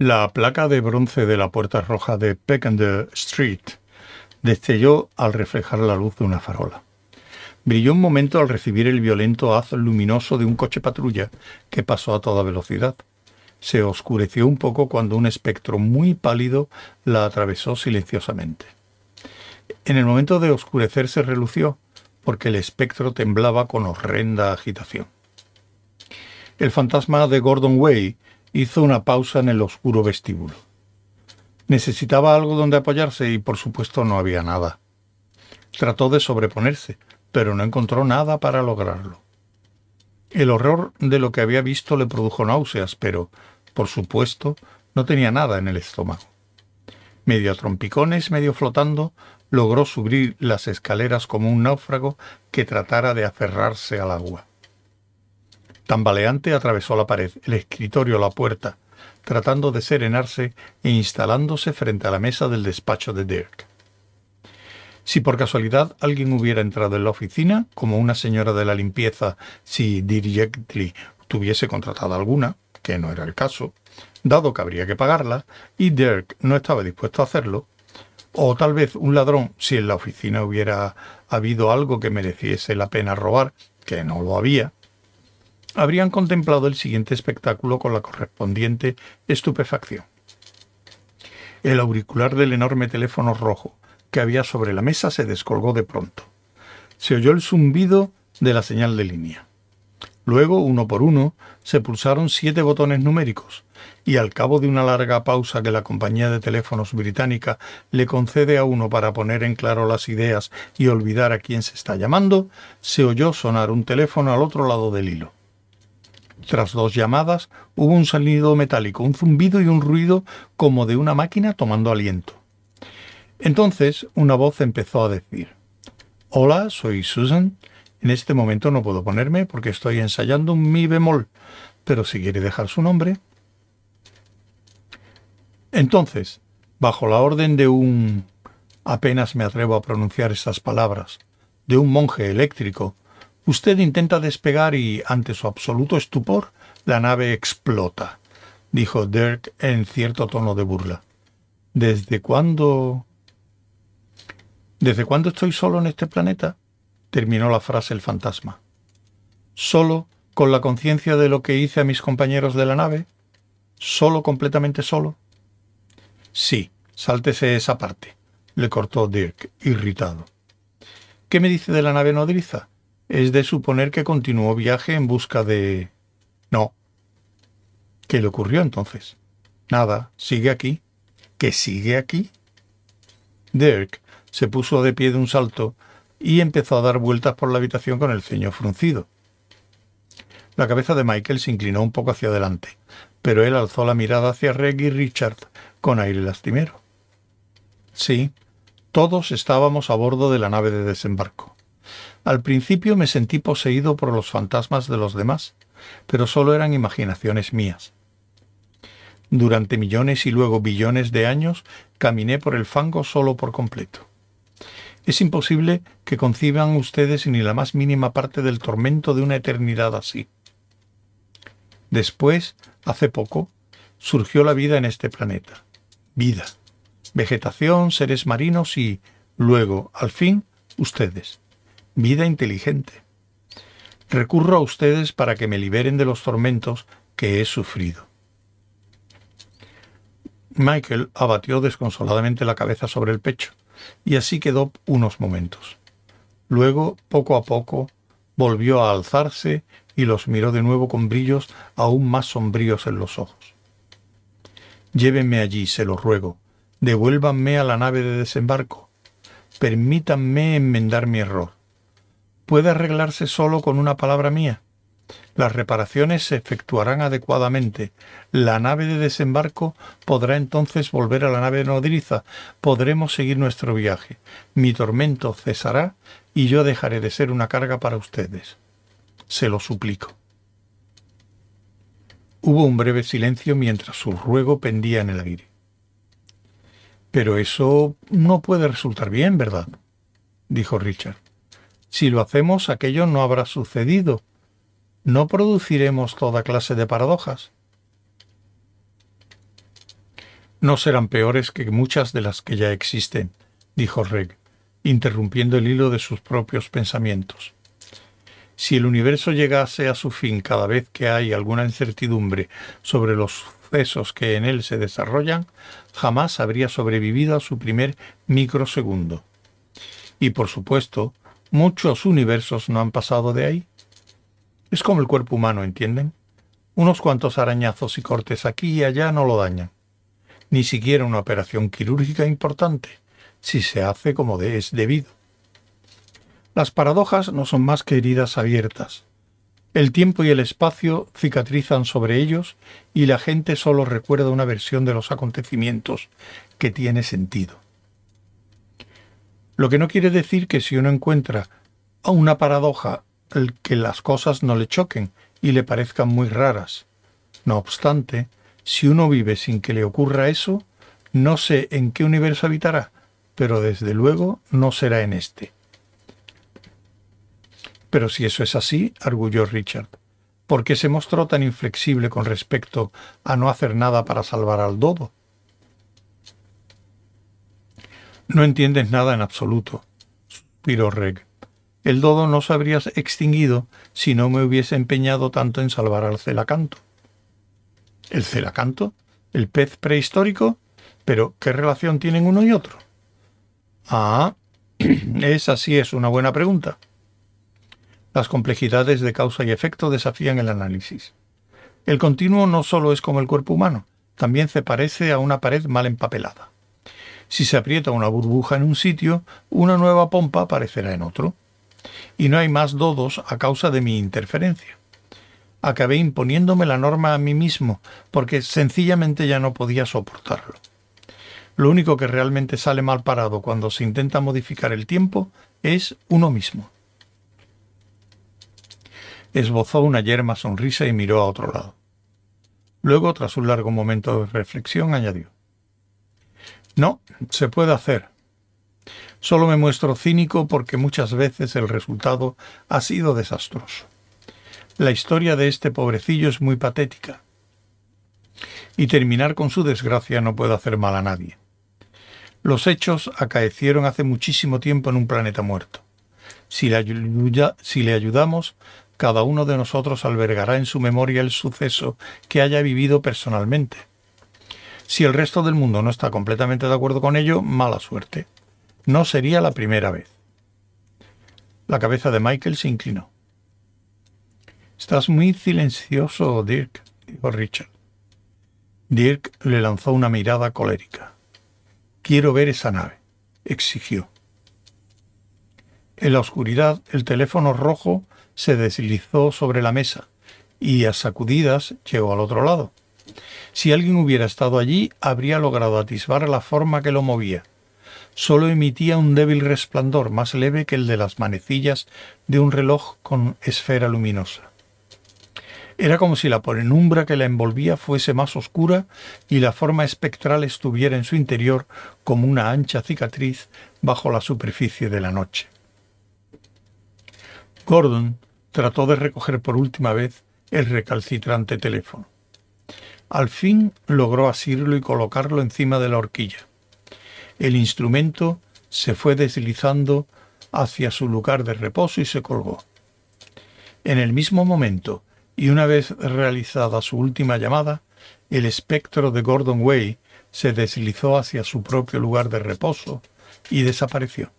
La placa de bronce de la puerta roja de Peckender Street destelló al reflejar la luz de una farola. Brilló un momento al recibir el violento haz luminoso de un coche patrulla que pasó a toda velocidad. Se oscureció un poco cuando un espectro muy pálido la atravesó silenciosamente. En el momento de oscurecer se relució, porque el espectro temblaba con horrenda agitación. El fantasma de Gordon Way hizo una pausa en el oscuro vestíbulo. Necesitaba algo donde apoyarse y por supuesto no había nada. Trató de sobreponerse, pero no encontró nada para lograrlo. El horror de lo que había visto le produjo náuseas, pero, por supuesto, no tenía nada en el estómago. Medio a trompicones, medio flotando, logró subir las escaleras como un náufrago que tratara de aferrarse al agua. Tambaleante atravesó la pared, el escritorio, la puerta, tratando de serenarse e instalándose frente a la mesa del despacho de Dirk. Si por casualidad alguien hubiera entrado en la oficina, como una señora de la limpieza, si Directly tuviese contratada alguna, que no era el caso, dado que habría que pagarla, y Dirk no estaba dispuesto a hacerlo, o tal vez un ladrón, si en la oficina hubiera habido algo que mereciese la pena robar, que no lo había, habrían contemplado el siguiente espectáculo con la correspondiente estupefacción. El auricular del enorme teléfono rojo que había sobre la mesa se descolgó de pronto. Se oyó el zumbido de la señal de línea. Luego, uno por uno, se pulsaron siete botones numéricos, y al cabo de una larga pausa que la compañía de teléfonos británica le concede a uno para poner en claro las ideas y olvidar a quién se está llamando, se oyó sonar un teléfono al otro lado del hilo. Tras dos llamadas hubo un sonido metálico, un zumbido y un ruido como de una máquina tomando aliento. Entonces una voz empezó a decir Hola, soy Susan. En este momento no puedo ponerme porque estoy ensayando un mi bemol, pero si quiere dejar su nombre. Entonces, bajo la orden de un apenas me atrevo a pronunciar estas palabras, de un monje eléctrico Usted intenta despegar y, ante su absoluto estupor, la nave explota, dijo Dirk en cierto tono de burla. ¿Desde cuándo? ¿Desde cuándo estoy solo en este planeta? terminó la frase el fantasma. ¿Solo con la conciencia de lo que hice a mis compañeros de la nave? ¿Solo completamente solo? Sí, sáltese esa parte, le cortó Dirk, irritado. ¿Qué me dice de la nave nodriza? Es de suponer que continuó viaje en busca de... No. ¿Qué le ocurrió entonces? Nada, sigue aquí. ¿Que sigue aquí? Dirk se puso de pie de un salto y empezó a dar vueltas por la habitación con el ceño fruncido. La cabeza de Michael se inclinó un poco hacia adelante, pero él alzó la mirada hacia Reg y Richard con aire lastimero. Sí, todos estábamos a bordo de la nave de desembarco. Al principio me sentí poseído por los fantasmas de los demás, pero solo eran imaginaciones mías. Durante millones y luego billones de años caminé por el fango solo por completo. Es imposible que conciban ustedes ni la más mínima parte del tormento de una eternidad así. Después, hace poco, surgió la vida en este planeta. Vida. Vegetación, seres marinos y, luego, al fin, ustedes vida inteligente. Recurro a ustedes para que me liberen de los tormentos que he sufrido. Michael abatió desconsoladamente la cabeza sobre el pecho, y así quedó unos momentos. Luego, poco a poco, volvió a alzarse y los miró de nuevo con brillos aún más sombríos en los ojos. Llévenme allí, se lo ruego. Devuélvanme a la nave de desembarco. Permítanme enmendar mi error puede arreglarse solo con una palabra mía. Las reparaciones se efectuarán adecuadamente. La nave de desembarco podrá entonces volver a la nave nodriza. Podremos seguir nuestro viaje. Mi tormento cesará y yo dejaré de ser una carga para ustedes. Se lo suplico. Hubo un breve silencio mientras su ruego pendía en el aire. Pero eso no puede resultar bien, ¿verdad? dijo Richard. Si lo hacemos, aquello no habrá sucedido. ¿No produciremos toda clase de paradojas? no serán peores que muchas de las que ya existen, dijo Reg, interrumpiendo el hilo de sus propios pensamientos. Si el universo llegase a su fin cada vez que hay alguna incertidumbre sobre los sucesos que en él se desarrollan, jamás habría sobrevivido a su primer microsegundo. Y por supuesto, muchos universos no han pasado de ahí. Es como el cuerpo humano, ¿entienden? Unos cuantos arañazos y cortes aquí y allá no lo dañan. Ni siquiera una operación quirúrgica importante, si se hace como es debido. Las paradojas no son más que heridas abiertas. El tiempo y el espacio cicatrizan sobre ellos y la gente solo recuerda una versión de los acontecimientos que tiene sentido. Lo que no quiere decir que si uno encuentra una paradoja que las cosas no le choquen y le parezcan muy raras. No obstante, si uno vive sin que le ocurra eso, no sé en qué universo habitará, pero desde luego no será en este. Pero si eso es así, arguyó Richard, ¿por qué se mostró tan inflexible con respecto a no hacer nada para salvar al dodo? No entiendes nada en absoluto, suspiró Reg. El dodo no se habría extinguido si no me hubiese empeñado tanto en salvar al celacanto. ¿El celacanto? ¿El pez prehistórico? Pero, ¿qué relación tienen uno y otro? Ah, esa sí es una buena pregunta. Las complejidades de causa y efecto desafían el análisis. El continuo no solo es como el cuerpo humano, también se parece a una pared mal empapelada. Si se aprieta una burbuja en un sitio, una nueva pompa aparecerá en otro. Y no hay más dodos a causa de mi interferencia. Acabé imponiéndome la norma a mí mismo, porque sencillamente ya no podía soportarlo. Lo único que realmente sale mal parado cuando se intenta modificar el tiempo es uno mismo. Esbozó una yerma sonrisa y miró a otro lado. Luego, tras un largo momento de reflexión, añadió No, se puede hacer. Solo me muestro cínico porque muchas veces el resultado ha sido desastroso. La historia de este pobrecillo es muy patética. Y terminar con su desgracia no puede hacer mal a nadie. Los hechos acaecieron hace muchísimo tiempo en un planeta muerto. Si le, si le ayudamos, cada uno de nosotros albergará en su memoria el suceso que haya vivido personalmente. Si el resto del mundo no está completamente de acuerdo con ello, mala suerte. No sería la primera vez. La cabeza de Michael se inclinó. Estás muy silencioso, Dirk, dijo Richard. Dirk le lanzó una mirada colérica. Quiero ver esa nave, exigió. En la oscuridad, el teléfono rojo se deslizó sobre la mesa y a sacudidas llegó al otro lado. Si alguien hubiera estado allí, habría logrado atisbar la forma que lo movía. Solo emitía un débil resplandor más leve que el de las manecillas de un reloj con esfera luminosa. Era como si la penumbra que la envolvía fuese más oscura y la forma espectral estuviera en su interior como una ancha cicatriz bajo la superficie de la noche. Gordon trató de recoger por última vez el recalcitrante teléfono. Al fin logró asirlo y colocarlo encima de la horquilla. El instrumento se fue deslizando hacia su lugar de reposo y se colgó. En el mismo momento, y una vez realizada su última llamada, el espectro de Gordon Way se deslizó hacia su propio lugar de reposo y desapareció.